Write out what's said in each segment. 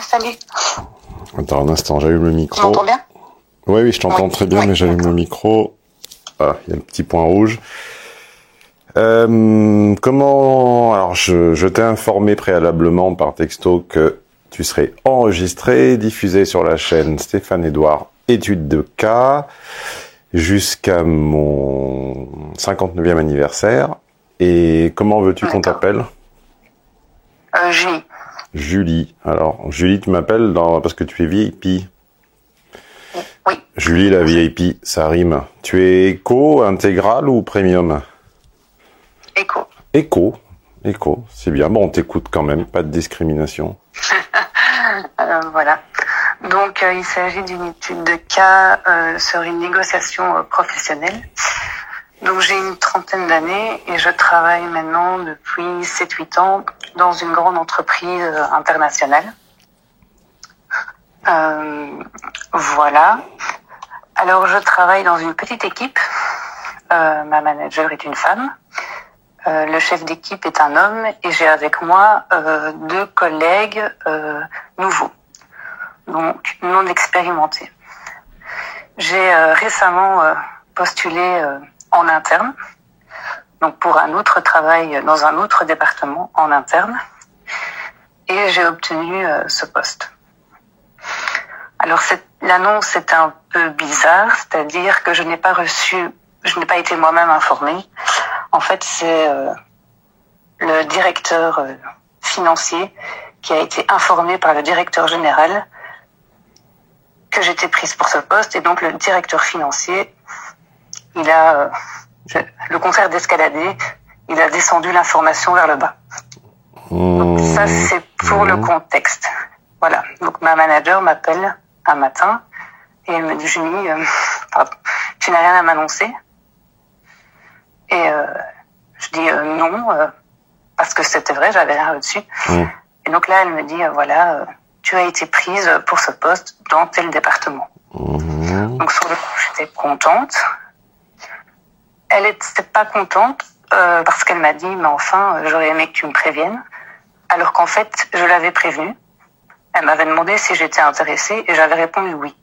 Salut. Attends un instant, j'allume le micro. Tu m'entends bien Oui, oui, je t'entends Oui. très bien, Oui, mais j'allume le micro. Ah, il y a le petit point rouge. Euh, comment Alors, je, je t'ai informé préalablement par texto que tu serais enregistré, diffusé sur la chaîne Stéphane Edouard Études de cas jusqu'à mon 59e anniversaire. Et comment veux-tu qu'on t'appelle? Euh, Julie. Julie. Alors, Julie, tu m'appelles dans... parce que tu es VIP. Oui. Julie, la VIP, ça rime. Tu es éco, intégral ou premium? Écho. Éco. Éco, c'est bien. Bon, on t'écoute quand même, pas de discrimination. Euh, voilà. Donc, euh, il s'agit d'une étude de cas euh, sur une négociation euh, professionnelle. Donc, j'ai une trentaine d'années et je travaille maintenant depuis 7-8 ans dans une grande entreprise internationale. Euh, voilà. Alors, je travaille dans une petite équipe. Euh, ma manager est une femme. Euh, le chef d'équipe est un homme et j'ai avec moi euh, deux collègues euh, nouveaux, donc non expérimentés. J'ai euh, récemment postulé en interne, donc pour un autre travail dans un autre département en interne, et j'ai obtenu euh, ce poste. Alors l'annonce est un peu bizarre, c'est-à-dire que je n'ai pas reçu, je n'ai pas été moi-même informée. En fait, c'est euh, le directeur euh, financier qui a été informé par le directeur général que j'étais prise pour ce poste et donc le directeur financier, il a, euh, le contraire d'escalader, il a descendu l'information vers le bas. Donc ça, Mmh. c'est pour le Mhm. contexte. Voilà. Donc ma manager m'appelle un matin et elle me dit Julie, euh, pardon, tu n'as rien à m'annoncer Et euh, je dis euh, non euh, parce que c'était vrai, j'avais rien reçu. Mmh. Et donc là, elle me dit euh, voilà, tu as été prise pour ce poste dans tel département. Mmh. Donc sur le coup, j'étais contente. Elle était pas contente euh, parce qu'elle m'a dit mais enfin, euh, j'aurais aimé que tu me préviennes. Alors qu'en fait, je l'avais prévenue. Elle m'avait demandé si j'étais intéressée et j'avais répondu oui.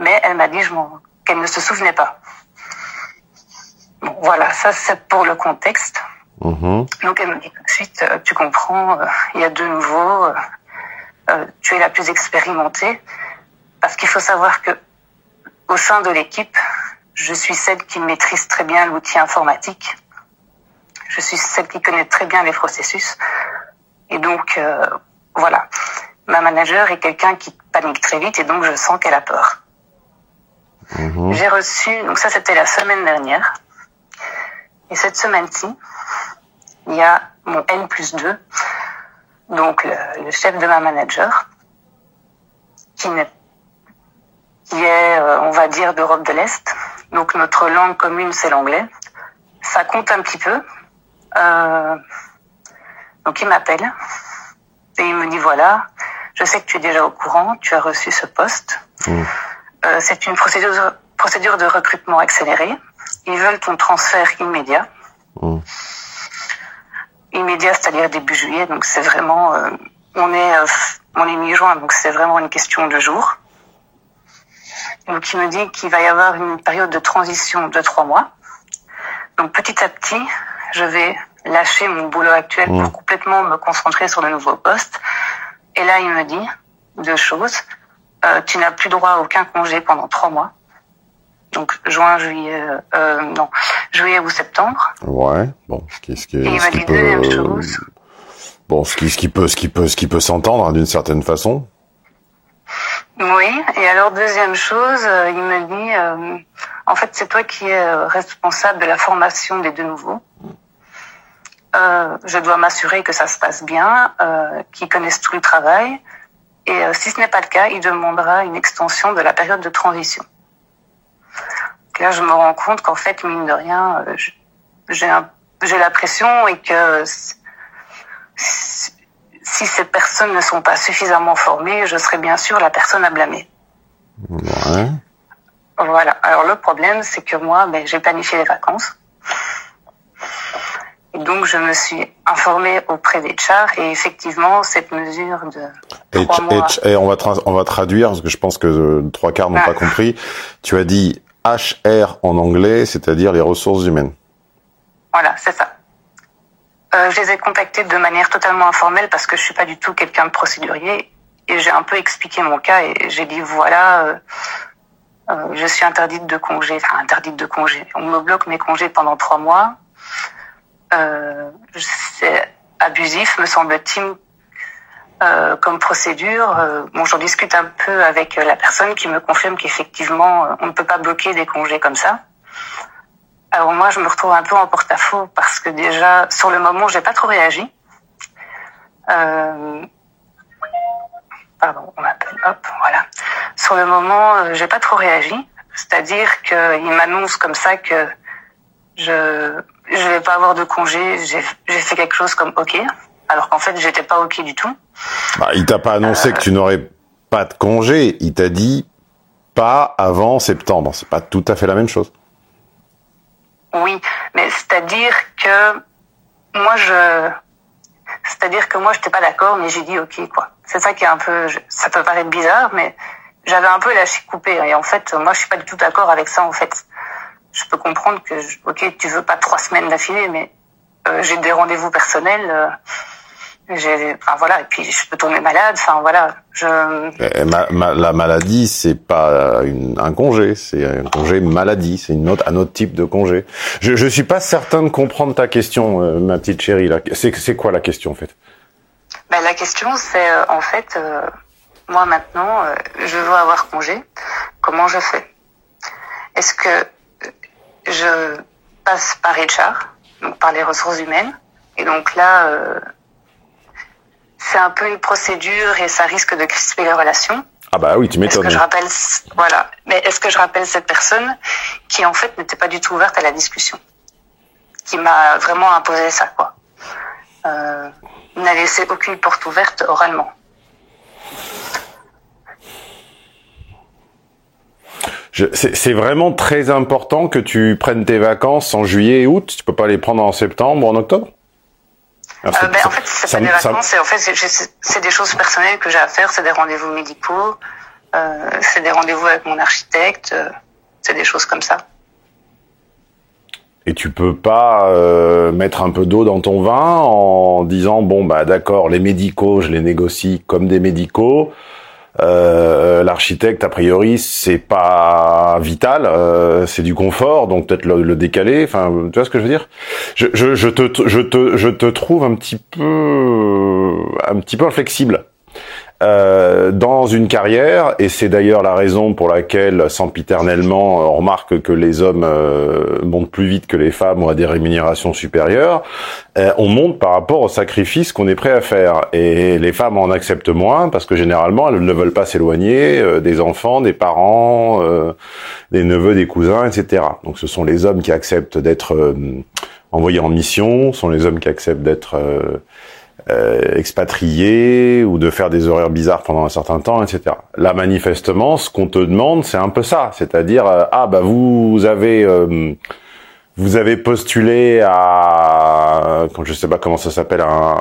Mais elle m'a dit qu'elle ne se souvenait pas. Bon, voilà, ça c'est pour le contexte. Mmh. Donc elle me dit tout de suite, euh, tu comprends, euh, il y a euh, euh, tu es la plus expérimentée, parce qu'il faut savoir que au sein de l'équipe, je suis celle qui maîtrise très bien l'outil informatique, je suis celle qui connaît très bien les processus, et donc euh, voilà, ma manager est quelqu'un qui panique très vite, et donc je sens qu'elle a peur. Mmh. J'ai reçu, donc ça c'était la semaine dernière, et cette semaine-ci, il y a mon N plus 2, donc le, le chef de ma manager, qui, n'est- qui est, euh, on va dire, d'Europe de l'Est. Donc notre langue commune, c'est l'anglais. Ça compte un petit peu. Euh, donc il m'appelle et il me dit, voilà, je sais que tu es déjà au courant, tu as reçu ce poste. Mmh. Euh, c'est une procédure, procédure de recrutement accélérée. Ils veulent ton transfert immédiat Mmh. immédiat, c'est-à-dire début juillet. Donc c'est vraiment, euh, on est, on est mi-juin, donc c'est vraiment une question de jours. Donc il me dit qu'il va y avoir une période de transition de trois mois. Donc petit à petit, je vais lâcher mon boulot actuel Mmh. pour complètement me concentrer sur le nouveau poste. Et là, il me dit deux choses. Euh, tu n'as plus droit à aucun congé pendant trois mois. Donc juin, juillet, euh, non, juillet ou septembre. Ouais. Bon, ce qui, ce qui, Et il m'a dit peut, deuxième chose. bon, ce qui, ce qui peut, ce qui peut, ce qui peut s'entendre hein, d'une certaine façon. Oui, et alors deuxième chose, euh, il me dit, euh, en fait c'est toi qui es euh, responsable de la formation des deux nouveaux. Euh, je dois m'assurer que ça se passe bien, euh, qu'ils connaissent tout le travail, et si ce n'est pas le cas, il demandera une extension de la période de transition. Là, je me rends compte qu'en fait, mine de rien, j'ai la pression et que si- ces personnes ne sont pas suffisamment formées, je serai bien sûr la personne à blâmer. Ouais. Voilà. Alors le problème, c'est que moi, ben, j'ai planifié les vacances. donc je me suis informée auprès des chars et effectivement cette mesure de mois. et on va on va traduire parce que je pense que euh, trois quarts n'ont pas ah. compris. Tu as dit HR en anglais, c'est-à-dire les ressources humaines. Voilà, c'est ça. Euh, je les ai contactés de manière totalement informelle parce que je suis pas du tout quelqu'un de procédurier et j'ai un peu expliqué mon cas et j'ai dit voilà, euh, euh, je suis interdite de congé, enfin interdite de congé. On me bloque mes congés pendant trois mois. Euh, c'est abusif, me semble-t-il, comme procédure. Bon, j'en discute un peu avec la personne qui me confirme qu'effectivement, on ne peut pas bloquer des congés comme ça. Alors moi, je me retrouve un peu en porte-à-faux parce que déjà, sur le moment, j'ai pas trop réagi. Euh, pardon, on m'appelle. Hop, voilà. Sur le moment, euh, j'ai pas trop réagi. C'est-à-dire qu'il m'annonce comme ça que je je vais pas avoir de congé. J'ai fait quelque chose comme OK, alors qu'en fait, j'étais pas OK du tout. Bah, il t'a pas annoncé euh, que tu n'aurais pas de congé. Il t'a dit pas avant septembre. C'est pas tout à fait la même chose. Oui, mais c'est-à-dire que moi je, c'est-à-dire que moi j'étais pas d'accord, mais j'ai dit ok quoi. C'est ça qui est un peu, ça peut paraître bizarre, mais j'avais un peu lâché couper et en fait moi je suis pas du tout d'accord avec ça en fait. Je peux comprendre que ok tu veux pas trois semaines d'affilée, mais euh, j'ai des rendez-vous personnels. Euh, enfin voilà et puis je peux tomber malade enfin voilà je eh, la maladie c'est pas un congé c'est un congé maladie c'est une autre un autre type de congé. Je je suis pas certain de comprendre ta question euh, ma petite chérie là. C'est c'est quoi la question en fait? Ben, la question c'est euh, en fait euh, moi maintenant je veux avoir congé. Comment je fais? Est-ce que je passe par HR donc par les ressources humaines? Et donc là c'est un peu une procédure et ça risque de crisper les relations. Ah bah oui, tu m'étonnes. Est-ce que je rappelle, voilà. Mais est-ce que je rappelle cette personne qui en fait n'était pas du tout ouverte à la discussion, qui m'a vraiment imposé ça quoi, euh, n'a laissé aucune porte ouverte oralement. C'est vraiment très important que tu prennes tes vacances en juillet et août. Tu peux pas les prendre en septembre ou en octobre? Euh, ben, en fait, c'est pas des vacances, en fait, c'est des choses personnelles que j'ai à faire, c'est des rendez-vous médicaux, euh, c'est des rendez-vous avec mon architecte, euh, c'est des choses comme ça. Et tu peux pas euh, mettre un peu d'eau dans ton vin en disant bon bah d'accord les médicaux je les négocie comme des médicaux euh, l'architecte, a priori, c'est pas vital, euh, c'est du confort, donc peut-être le, décaler. Enfin, tu vois ce que je veux dire? Je, je, je, te, je, te, je te trouve un petit peu, un petit peu inflexible euh, dans une carrière, et c'est d'ailleurs la raison pour laquelle, sempiternellement, on remarque que les hommes euh, montent plus vite que les femmes ou à des rémunérations supérieures, euh, on monte par rapport au sacrifice qu'on est prêt à faire. Et les femmes en acceptent moins parce que généralement, elles ne veulent pas s'éloigner des enfants, des parents, des neveux, des cousins, etc. Donc ce sont les hommes qui acceptent d'être envoyés en mission, ce sont les hommes qui acceptent d'être euh, ou de faire des horaires bizarres pendant un certain temps, etc. Là, manifestement, ce qu'on te demande, c'est un peu ça, c'est-à-dire euh, ah bah vous avez euh, vous avez postulé à je sais pas comment ça s'appelle un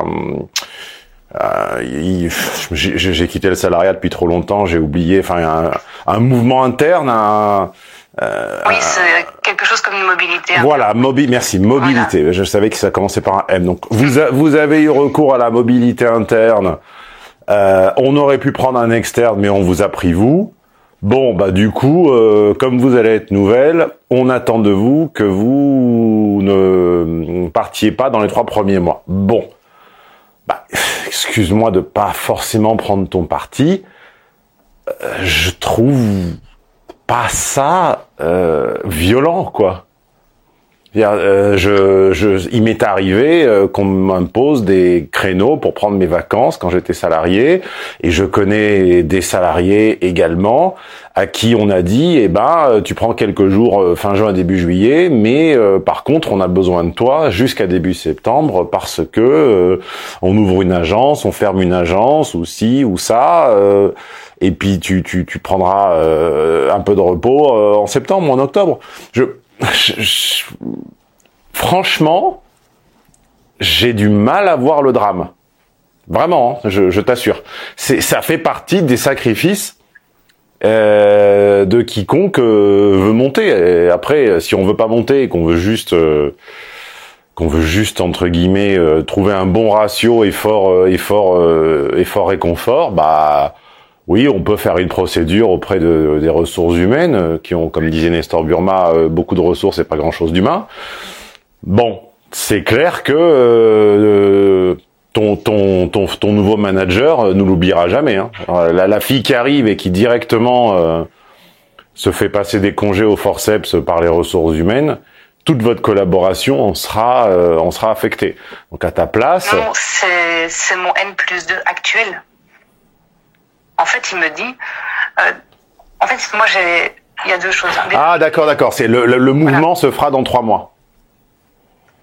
j'ai quitté le salariat depuis trop longtemps, j'ai oublié, enfin un, un, mouvement interne, un, euh, oui, c'est quelque chose comme une mobilité. Voilà, mobi merci, mobilité. Je savais que ça commençait par un M. Donc, vous, vous avez eu recours à la mobilité interne. Euh, on aurait pu prendre un externe, mais on vous a pris vous. Bon, bah du coup, euh, comme vous allez être nouvelle, on attend de vous que vous ne partiez pas dans les trois premiers mois. Bon, bah, excuse-moi de pas forcément prendre ton parti. Je trouve pas ça euh, violent, quoi. Euh, je, je, il m'est arrivé euh, qu'on m'impose des créneaux pour prendre mes vacances quand j'étais salarié, et je connais des salariés également à qui on a dit, eh ben, tu prends quelques jours fin juin début juillet, mais par contre, on a besoin de toi jusqu'à début septembre parce que on ouvre une agence, on ferme une agence ou ci ou ça et puis tu, tu, tu prendras euh, un peu de repos euh, en septembre ou en octobre. Je, franchement, j'ai du mal à voir le drame. Vraiment, hein, je, t'assure. Ça fait partie des sacrifices euh, de quiconque euh, veut monter. Et après, si on veut pas monter et qu'on veut juste euh, qu'on veut juste entre guillemets euh, trouver un bon ratio effort effort effort et confort, bah oui, on peut faire une procédure auprès de, des ressources humaines qui ont, comme disait Nestor Burma, beaucoup de ressources et pas grand-chose d'humain. Bon, c'est clair que ton, ton, ton, ton nouveau manager euh, ne l'oubliera jamais. Hein. La, la, fille qui arrive et qui directement euh, se fait passer des congés au forceps par les ressources humaines, toute votre collaboration en sera, euh, en sera affectée. Donc à ta place... Non, c'est mon N plus 2 actuel. En fait, il me dit... Euh, en fait, moi, j'ai... Il y a deux choses. Ah, d'accord, d'accord. C'est le, le, le, mouvement voilà. se fera dans trois mois.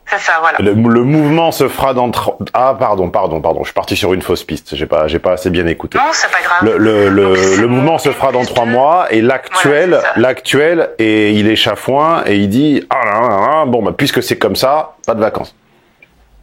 C'est ça, voilà. Le, le, mouvement se fera dans ah pardon pardon pardon je suis parti sur une fausse piste j'ai pas j'ai pas assez bien écouté. Non c'est pas grave. Le mouvement se fera dans trois mois et l'actuel voilà, l'actuel et il est chafouin et il dit ah là, là, là, bon bah puisque c'est comme ça pas de vacances.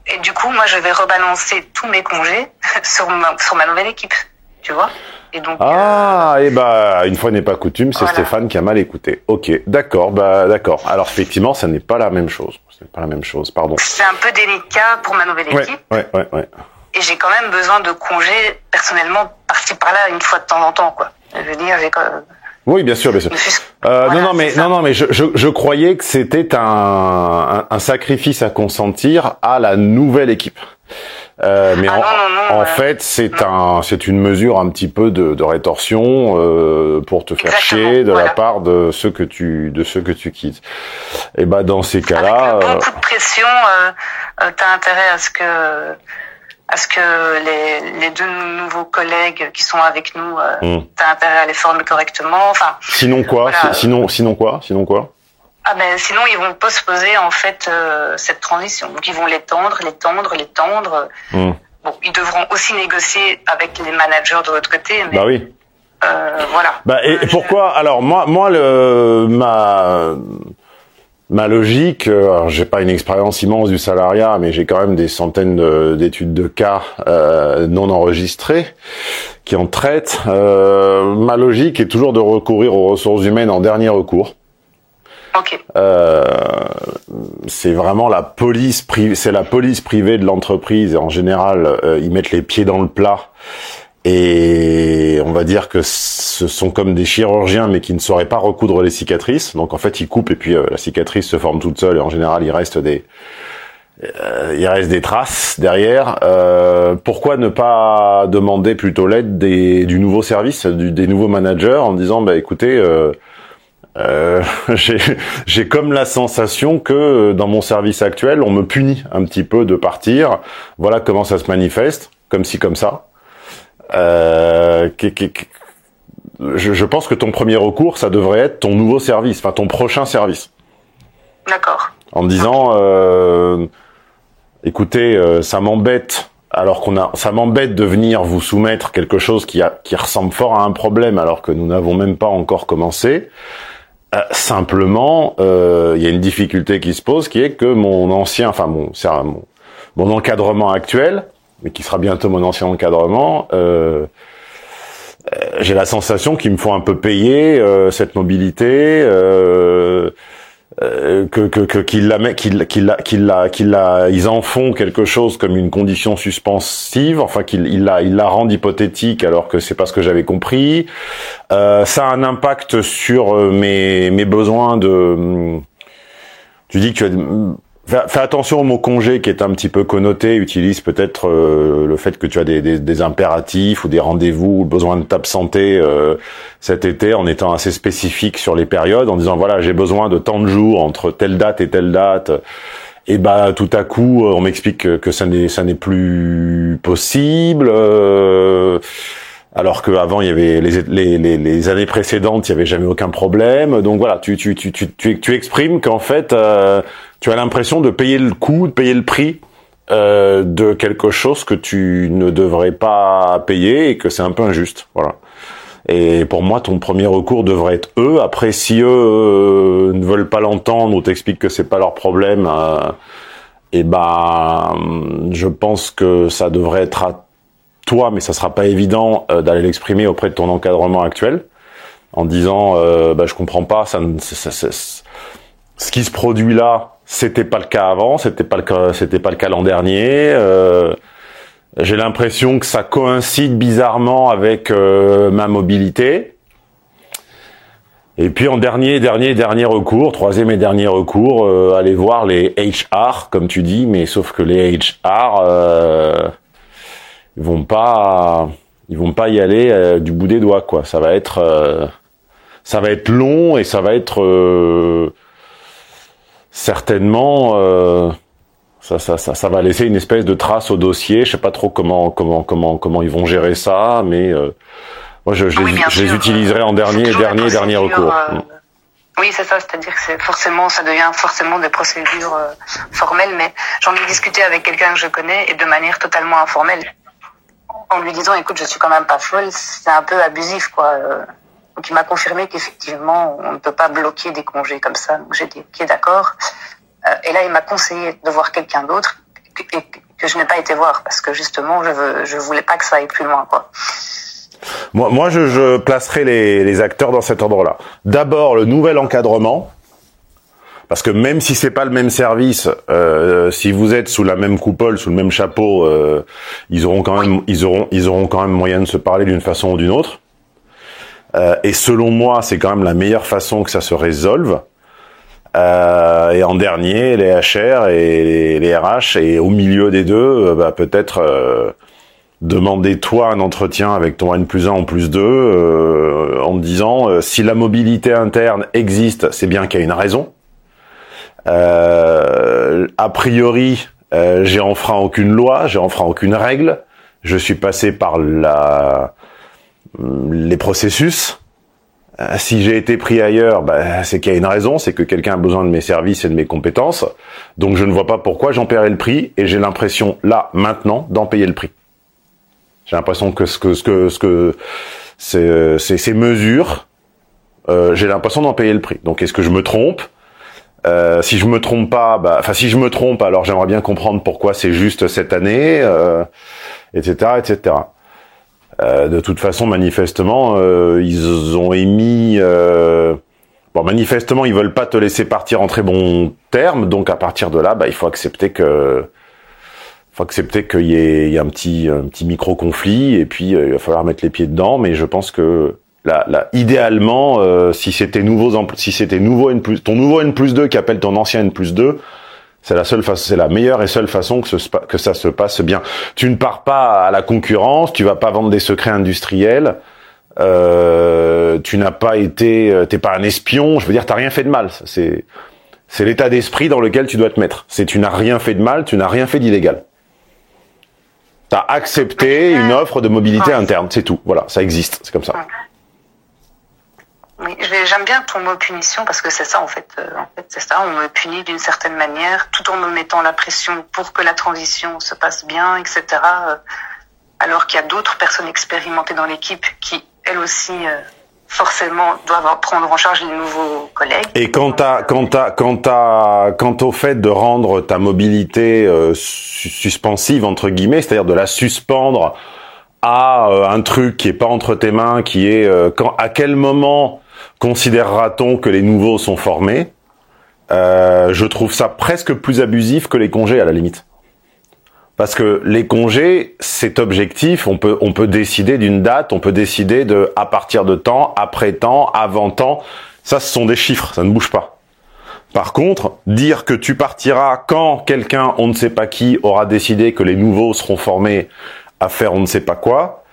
Et du coup moi je vais rebalancer tous mes congés sur ma sur ma nouvelle équipe tu vois. Et donc, ah, euh... et bah, une fois n'est pas coutume, c'est voilà. Stéphane qui a mal écouté. Ok, d'accord, bah, d'accord. Alors, effectivement, ça n'est pas la même chose. C'est pas la même chose, pardon. C'est un peu délicat pour ma nouvelle équipe. Ouais, ouais, ouais. Et j'ai quand même besoin de congés, personnellement, par-ci par-là, une fois de temps en temps, quoi. Je veux dire, j'ai quand même... Oui, bien sûr, bien sûr. Euh, voilà, non, non, mais non, non, mais je, je, je croyais que c'était un, un, un, sacrifice à consentir à la nouvelle équipe. Euh, mais ah, en, non, non, non, en fait, c'est un, c'est une mesure un petit peu de, de rétorsion euh, pour te faire Exactement, chier de voilà. la part de ceux que tu, de ceux que tu quittes. Et bah dans ces cas-là, avec le bon coup de pression, euh, t'as intérêt à ce que à ce que les, les deux nouveaux collègues qui sont avec nous, euh, hmm. t'as intérêt à les former correctement. Enfin. sinon quoi, voilà. sinon, sinon quoi, sinon quoi? Ah ben sinon ils vont postposer en fait euh, cette transition. Donc ils vont l'étendre, l'étendre, l'étendre. Hmm. Bon, ils devront aussi négocier avec les managers de l'autre côté. Mais, Bah oui. euh, voilà. Bah et Euh, pourquoi Alors moi, moi le ma ma logique, euh, alors, j'ai pas une expérience immense du salariat, mais j'ai quand même des centaines de- d'études de, cas euh, non enregistrées qui en traitent. Euh, ma logique est toujours de recourir aux ressources humaines en dernier recours. Euh, c'est vraiment la police privée, c'est la police privée de l'entreprise en général euh, ils mettent les pieds dans le plat et on va dire que ce sont comme des chirurgiens mais qui ne sauraient pas recoudre les cicatrices. Donc en fait ils coupent et puis euh, la cicatrice se forme toute seule et en général il reste des euh, il reste des traces derrière. Euh, pourquoi ne pas demander plutôt l'aide des, du nouveau service, du, des nouveaux managers en disant bah écoutez euh, euh, j'ai j'ai comme la sensation que euh, dans mon service actuel, on me punit un petit peu de partir. Voilà comment ça se manifeste, comme ci comme ça. Euh, qui- qui- qui- je, je pense que ton premier recours, ça devrait être ton nouveau service, enfin ton prochain service, D'accord. en disant, euh, écoutez, euh, ça m'embête. Alors qu'on a, ça m'embête de venir vous soumettre quelque chose qui a, qui ressemble fort à un problème, alors que nous n'avons même pas encore commencé. Euh, simplement, euh, il y a une difficulté qui se pose, qui est que mon ancien, enfin mon, mon, mon encadrement actuel, mais qui sera bientôt mon ancien encadrement, euh, j'ai la sensation qu'ils me font un peu payer cette mobilité, euh, que que que qu'ils la qu'ils qu'ils la qu'ils la qu'ils la ils en font quelque chose comme une condition suspensive, enfin qu'ils ils la ils la rendent hypothétique alors que c'est pas ce que j'avais compris. Euh, ça a un impact sur euh, mes mes besoins de. hum, Tu dis que tu as Fais, attention au mot congé qui est un petit peu connoté, utilise peut-être euh, le fait que tu as des, des, des impératifs ou des rendez-vous ou besoin de t'absenter euh, cet été en étant assez spécifique sur les périodes, en disant voilà j'ai besoin de tant de jours entre telle date et telle date. Et bah tout à coup on m'explique que, ça n'est ça n'est plus possible. euh, alors qu'avant il y avait les, les, les, années précédentes il y avait jamais aucun problème donc voilà tu tu tu tu tu, tu exprimes qu'en fait euh, tu as l'impression de payer le coût de payer le prix euh, de quelque chose que tu ne devrais pas payer et que c'est un peu injuste. Voilà. Et pour moi ton premier recours devrait être eux. Après si eux euh, ne veulent pas l'entendre ou t'expliquent que c'est pas leur problème euh, et ben, je pense que ça devrait être à toi, mais ça sera pas évident euh, d'aller l'exprimer auprès de ton encadrement actuel, en disant, euh, bah, je comprends pas, ça, ça, ça, ce qui se produit là, c'était pas le cas avant, c'était pas le cas, c'était pas le cas l'an dernier. Euh, j'ai l'impression que ça coïncide bizarrement avec euh, ma mobilité. Et puis en dernier, dernier, dernier recours, troisième et dernier recours, euh, aller voir les HR, comme tu dis, mais sauf que les HR, euh, ils vont pas, ils vont pas y aller euh, du bout des doigts, quoi. Ça va être, euh, ça va être long et ça va être euh, certainement, ça, ça, ça, ça va laisser une espèce de trace au dossier. Je sais pas trop comment, comment, comment, comment ils vont gérer ça, mais moi, je, je, Oui, les, je utiliserai en c'est dernier, dernier, dernier recours. euh, Oui, c'est ça, c'est-à-dire que c'est forcément, ça devient forcément des procédures euh, formelles, mais j'en ai discuté avec quelqu'un que je connais et de manière totalement informelle, en lui disant, écoute, je suis quand même pas folle, c'est un peu abusif, quoi. Donc il m'a confirmé qu'effectivement, on ne peut pas bloquer des congés comme ça. Donc j'ai dit, ok, d'accord. Euh, et là, il m'a conseillé de voir quelqu'un d'autre que- que je n'ai pas été voir parce que justement, je veux, je voulais pas que ça aille plus loin, quoi. Moi, moi je, je placerai les, les acteurs dans cet ordre-là. D'abord, le nouvel encadrement. Parce que même si c'est pas le même service, euh, si vous êtes sous la même coupole, sous le même chapeau, euh, ils auront quand même, ils auront, ils auront quand même moyen de se parler d'une façon ou d'une autre. Euh, et selon moi, c'est quand même la meilleure façon que ça se résolve. Euh, et en dernier, les HR et les, RH, et au milieu des deux, euh, bah, peut-être demander toi un entretien avec ton N plus 1 en plus 2 euh, en disant si la mobilité interne existe, c'est bien qu'il y a une raison. A priori, j'ai enfreint aucune loi, j'ai enfreint aucune règle. Je suis passé par la, les processus. Euh, si j'ai été pris ailleurs, bah, c'est qu'il y a une raison, c'est que quelqu'un a besoin de mes services et de mes compétences. Donc je ne vois pas pourquoi j'en paierais le prix et j'ai l'impression là, maintenant, d'en payer le prix. J'ai l'impression que ce que ce que ce que ces, mesures, euh, j'ai l'impression d'en payer le prix. Donc est-ce que je me trompe? Euh, Si je me trompe pas, bah, enfin si je me trompe, alors j'aimerais bien comprendre pourquoi c'est juste cette année, euh, etc., etc. Euh, de toute façon, manifestement, euh, ils ont émis. Euh, bon, manifestement, ils veulent pas te laisser partir en très bons termes, donc à partir de là, bah, il faut accepter que faut accepter qu'il y ait, il y ait un petit un petit micro conflit et puis euh, il va falloir mettre les pieds dedans mais je pense que là, là idéalement euh, si c'était nouveaux empl- si c'était nouveau N plus ton nouveau N plus 2 qui appelle ton ancien N plus 2 c'est la seule façon c'est la meilleure et seule façon que, ce, spa- que ça se passe bien. Tu ne pars pas à la concurrence tu vas pas vendre des secrets industriels euh, tu n'as pas été euh, t'es pas un espion. Je veux dire t'as rien fait de mal. C'est c'est l'état d'esprit dans lequel tu dois te mettre. C'est tu n'as rien fait de mal tu n'as rien fait d'illégal. T'as accepté une offre de mobilité interne, c'est tout. Voilà, ça existe, c'est comme ça. Oui, j'aime bien ton mot punition parce que c'est ça en fait. Euh, en fait, c'est ça. On me punit d'une certaine manière, tout en me mettant la pression pour que la transition se passe bien, etc. euh, alors qu'il y a d'autres personnes expérimentées dans l'équipe qui, elles aussi, euh, forcément, doivent prendre en charge les nouveaux collègues. Et quant à, quant à, quant à, quant au fait de rendre ta mobilité su- suspensive entre guillemets, c'est-à-dire de la suspendre à un truc qui est pas entre tes mains, qui est à quel moment considérera-t-on que les nouveaux sont formés? Euh, Je trouve ça presque plus abusif que les congés à la limite. Parce que les congés, c'est objectif. On peut, on peut décider d'une date, on peut décider de à partir de temps, après temps, avant temps. Ça, ce sont des chiffres, ça ne bouge pas. Par contre, dire que tu partiras quand quelqu'un, on ne sait pas qui, aura décidé que les nouveaux seront formés à faire on ne sait pas quoi,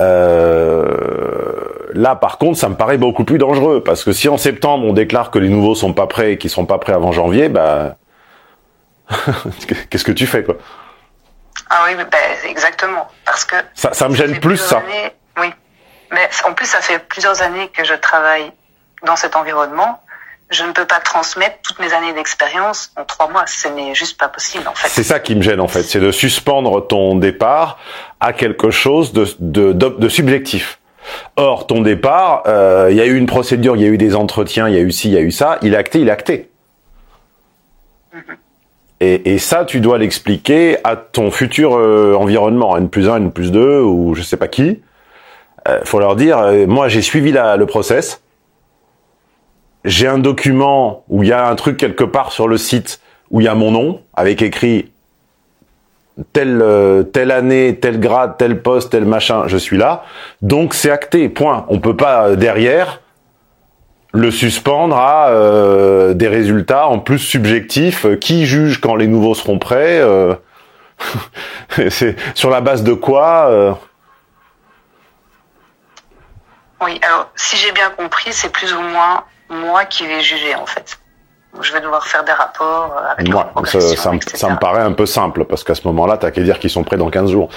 euh, là, par contre, ça me paraît beaucoup plus dangereux parce que si en septembre on déclare que les nouveaux sont pas prêts et qu'ils sont pas prêts avant janvier, bah qu'est-ce que tu fais quoi? Ah oui, ben, exactement. Parce que ça, ça me gêne plus ça. années- oui. Mais en plus, ça fait plusieurs années que je travaille dans cet environnement. Je ne peux pas transmettre toutes mes années d'expérience en trois mois. Ce n'est juste pas possible, en fait. C'est ça qui me gêne en fait, c'est de suspendre ton départ à quelque chose de, de, de, de subjectif. Or, ton départ, euh, il y a eu une procédure, il y a eu des entretiens, il y a eu ci, il y a eu ça, il est acté, il est acté. Et, et ça, tu dois l'expliquer à ton futur euh, environnement, N plus 1, N plus 2, ou je sais pas qui. Euh, faut leur dire, euh, moi j'ai suivi la, le process, j'ai un document où il y a un truc quelque part sur le site où il y a mon nom, avec écrit telle, euh, telle année, tel grade, tel poste, tel machin, je suis là. Donc c'est acté, point. On peut pas euh, derrière le suspendre à euh, des résultats en plus subjectifs. Qui juge quand les nouveaux seront prêts C'est sur la base de quoi Oui, alors si j'ai bien compris, c'est plus ou moins moi qui vais juger en fait. Je vais devoir faire des rapports euh, avec Moi, ça, ça, me, ça, me paraît un peu simple parce qu'à ce moment-là, t'as qu'à dire qu'ils sont prêts dans 15 jours.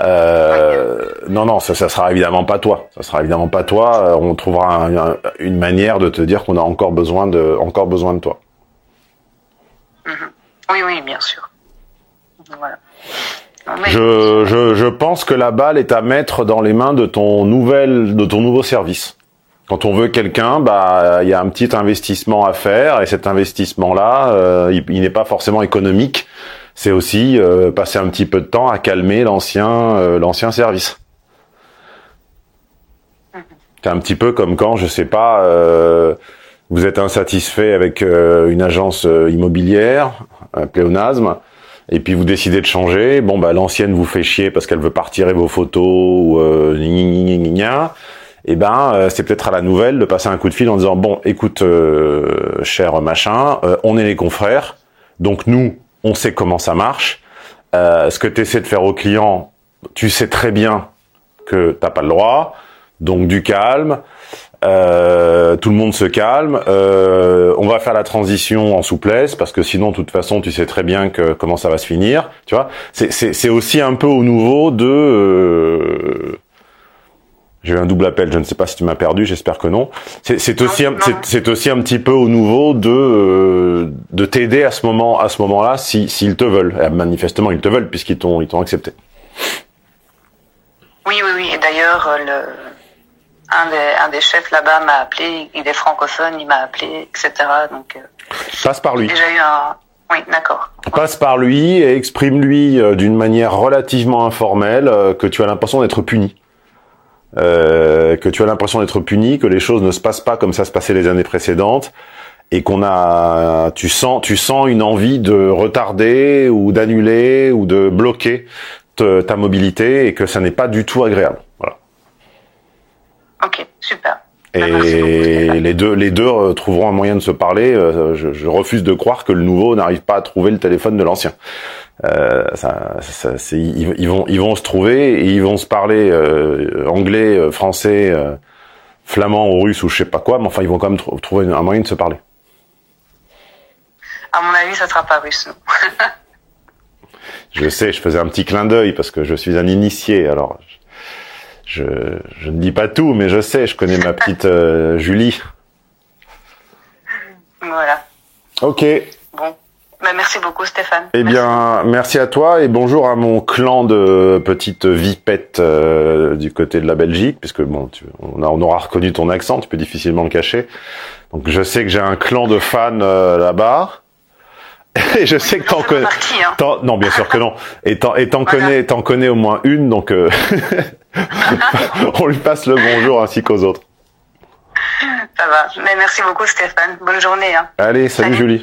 Euh, non, non, ça, ça sera évidemment pas toi. Ça sera évidemment pas toi. Euh, On trouvera un, un, une manière de te dire qu'on a encore besoin de, encore besoin de toi. Mm -hmm. Oui, oui, bien sûr. Voilà. Je, je, je pense que la balle est à mettre dans les mains de ton nouvel, de ton nouveau service. Quand on veut quelqu'un, bah il y a un petit investissement à faire et cet investissement-là, euh, il, n'est pas forcément économique. C'est aussi euh, passer un petit peu de temps à calmer l'ancien euh, l'ancien service. C'est un petit peu comme quand, je sais pas, vous êtes insatisfait avec une agence immobilière, un pléonasme, et puis vous décidez de changer. Bon bah l'ancienne vous fait chier parce qu'elle veut pas retirer vos photos ou euh, eh ben euh, c'est peut-être à la nouvelle de passer un coup de fil en disant bon écoute euh, cher machin euh, on est les confrères donc nous on sait comment ça marche. Euh, ce que tu essaies de faire au client tu sais très bien que t'as pas le droit donc du calme. Euh, tout le monde se calme. Euh, on va faire la transition en souplesse parce que sinon de toute façon tu sais très bien que comment ça va se finir tu vois. C'est aussi un peu au nouveau de j'ai eu un double appel, je ne sais pas si tu m'as perdu, j'espère que non. C'est aussi, c'est aussi un petit peu au nouveau de euh, de t'aider à ce moment, à ce moment-là, s'ils si, te veulent. Et manifestement, ils te veulent puisqu'ils t'ont ils t'ont accepté. Oui, oui, oui. Et d'ailleurs, le un des un des chefs là-bas m'a appelé. Il est francophone, il m'a appelé, etc. Donc. Euh, Passe par lui. Déjà eu un oui, d'accord. Passe par lui et exprime-lui euh, d'une manière relativement informelle euh, que tu as l'impression d'être puni. Euh, que tu as l'impression d'être puni, que les choses ne se passent pas comme ça se passait les années précédentes, et qu'on a, tu sens, tu sens une envie de retarder ou d'annuler ou de bloquer te, ta mobilité, et que ça n'est pas du tout agréable. Voilà. Ok, super. Et beaucoup, les deux, les deux trouveront un moyen de se parler. Euh, je, je refuse de croire que le nouveau n'arrive pas à trouver le téléphone de l'ancien. Euh, ça, ça, ils, ils, vont, ils vont se trouver et ils vont se parler euh, anglais, euh, français, euh, flamand ou russe ou je sais pas quoi, mais enfin ils vont quand même tr trouver un moyen de se parler. À mon avis, ça sera pas russe. je sais, je faisais un petit clin d'œil parce que je suis un initié, alors je, je, ne dis pas tout, mais je sais, je connais ma petite euh, Julie. Voilà. Ok. Bah, merci beaucoup Stéphane. Eh merci. bien, merci à toi et bonjour à mon clan de petites vipettes euh, du côté de la Belgique, puisque bon, tu, on, a, on, aura reconnu ton accent, tu peux difficilement le cacher. Donc je sais que j'ai un clan de fans euh, là-bas. Et je sais que t'en connais. Hein. Non, bien sûr que non. Et t'en voilà. connais, t'en connais au moins une, donc euh, on lui passe le bonjour ainsi qu'aux autres. Ça va. Mais merci beaucoup Stéphane. Bonne journée. Hein. Allez, salut, salut. Julie.